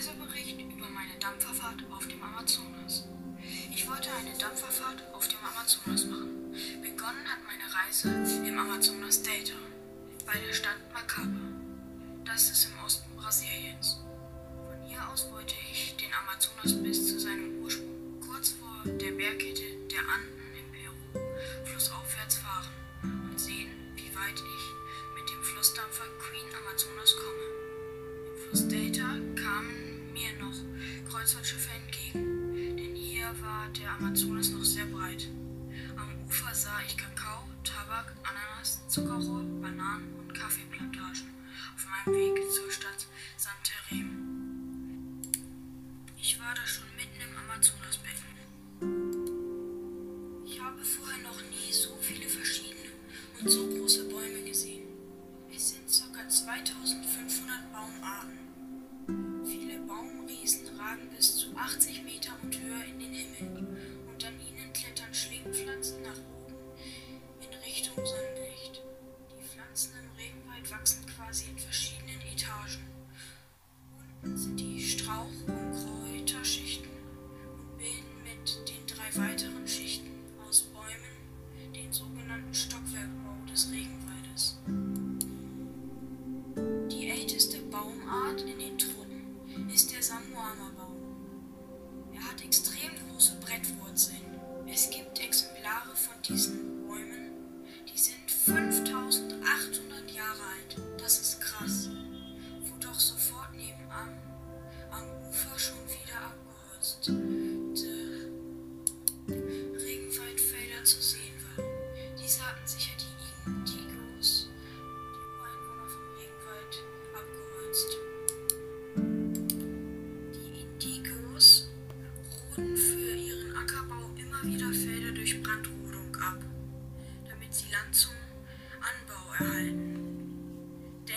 Reisebericht über meine Dampferfahrt auf dem Amazonas. Ich wollte eine Dampferfahrt auf dem Amazonas machen. Begonnen hat meine Reise im Amazonas Delta, bei der Stadt Macaba. Das ist im Osten Brasiliens. Von hier aus wollte ich den Amazonas bis zu seinem Ursprung, kurz vor der Bergkette der Anden in Peru, flussaufwärts fahren und sehen, wie weit ich mit dem Flussdampfer Queen Amazonas komme. Im Fluss Delta kamen mir noch Kreuzfahrtschiffe entgegen, denn hier war der Amazonas noch sehr breit. Am Ufer sah ich Kakao, Tabak, Ananas, Zuckerrohr, Bananen und Kaffeeplantagen auf meinem Weg zur Stadt Santarem. Ich war da schon mitten im Amazonasbecken. Ich habe vorher noch nie so viele verschiedene und so große Bäume gesehen. Es sind ca. 2500 Baumarten. Baumriesen ragen bis zu 80 Meter und höher in den Himmel und an ihnen klettern Schlingpflanzen nach oben in Richtung Sonnenlicht. Die Pflanzen im Regenwald wachsen quasi in verschiedenen Etagen. Unten sind die Strauch- und Kräuterschichten und bilden mit den drei weiteren Schichten aus Bäumen den sogenannten Stockwerkbau des Regenwaldes. Der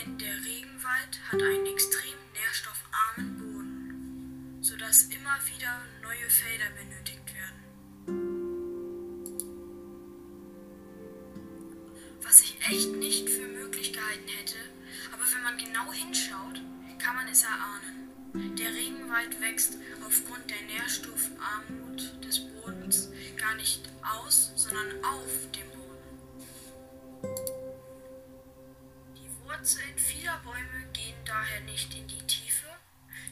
Denn der Regenwald hat einen extrem nährstoffarmen Boden, sodass immer wieder neue Felder benötigt werden. Was ich echt nicht für möglich gehalten hätte, aber wenn man genau hinschaut, kann man es erahnen. Der Regenwald wächst aufgrund der Nährstoffarmut des Bodens gar nicht aus, sondern auf dem Die Wurzeln vieler Bäume gehen daher nicht in die Tiefe,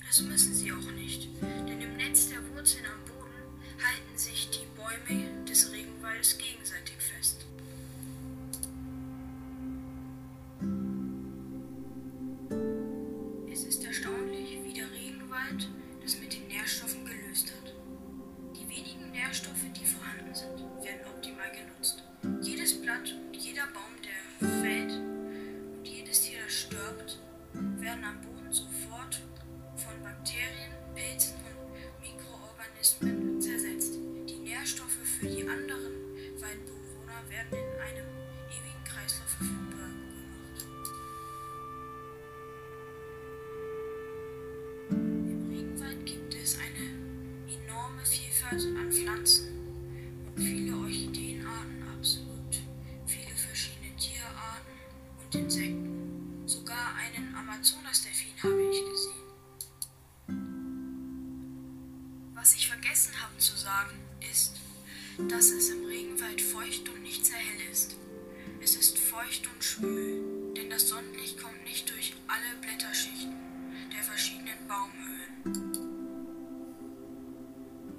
das müssen sie auch nicht, denn im Netz der Wurzeln am Boden halten sich die Bäume des Regenwaldes gegenseitig fest. Es ist erstaunlich, wie der Regenwald das mit den Nährstoffen gelöst hat. Die wenigen Nährstoffe, die vorhanden sind, werden am Boden sofort von Bakterien, Pilzen und Mikroorganismen zersetzt. Die Nährstoffe für die anderen Waldbewohner werden in einem ewigen Kreislauf verfügbar gemacht. Im Regenwald gibt es eine enorme Vielfalt an dass es im Regenwald feucht und nicht sehr hell ist. Es ist feucht und schwül, denn das Sonnenlicht kommt nicht durch alle Blätterschichten der verschiedenen Baumhöhlen.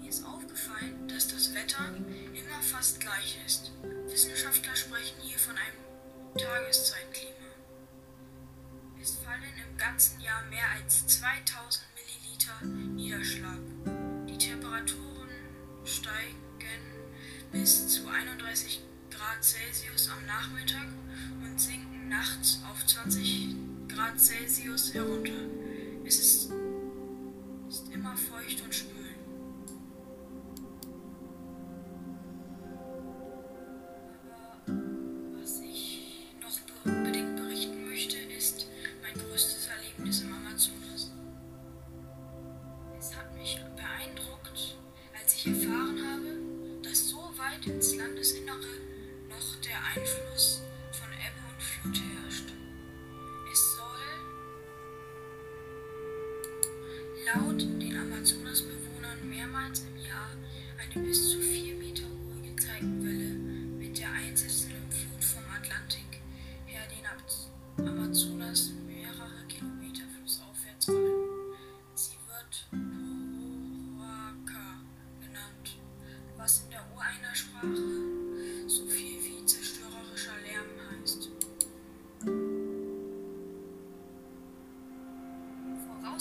Mir ist aufgefallen, dass das Wetter immer fast gleich ist. Wissenschaftler sprechen hier von einem Tageszeitklima. Es fallen im ganzen Jahr mehr als 2000 Milliliter Niederschlag. Die Temperaturen steigen bis zu 31 Grad Celsius am Nachmittag und sinken nachts auf 20 Grad Celsius herunter. Es ist, ist immer feucht und schwül. Einfluss von Ebbe und Flut herrscht. Es soll laut den Amazonasbewohnern mehrmals im Jahr eine bis zu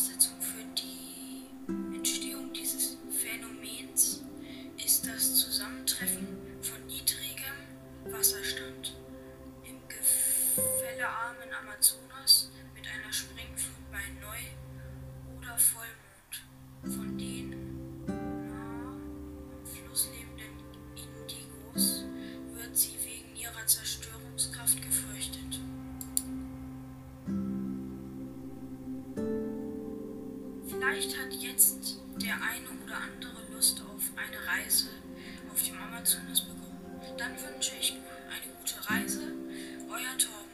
Voraussetzung für die Entstehung dieses Phänomens ist das Zusammentreffen von niedrigem Wasserstand im gefällearmen Amazonas mit einer Springflut bei Neu- oder Vollmond von den nah am Fluss lebenden Indigos wird sie wegen ihrer Zerstörungskraft gefürchtet. Vielleicht hat jetzt der eine oder andere Lust auf eine Reise auf dem Amazonas bekommen. Dann wünsche ich eine gute Reise. Euer Torben.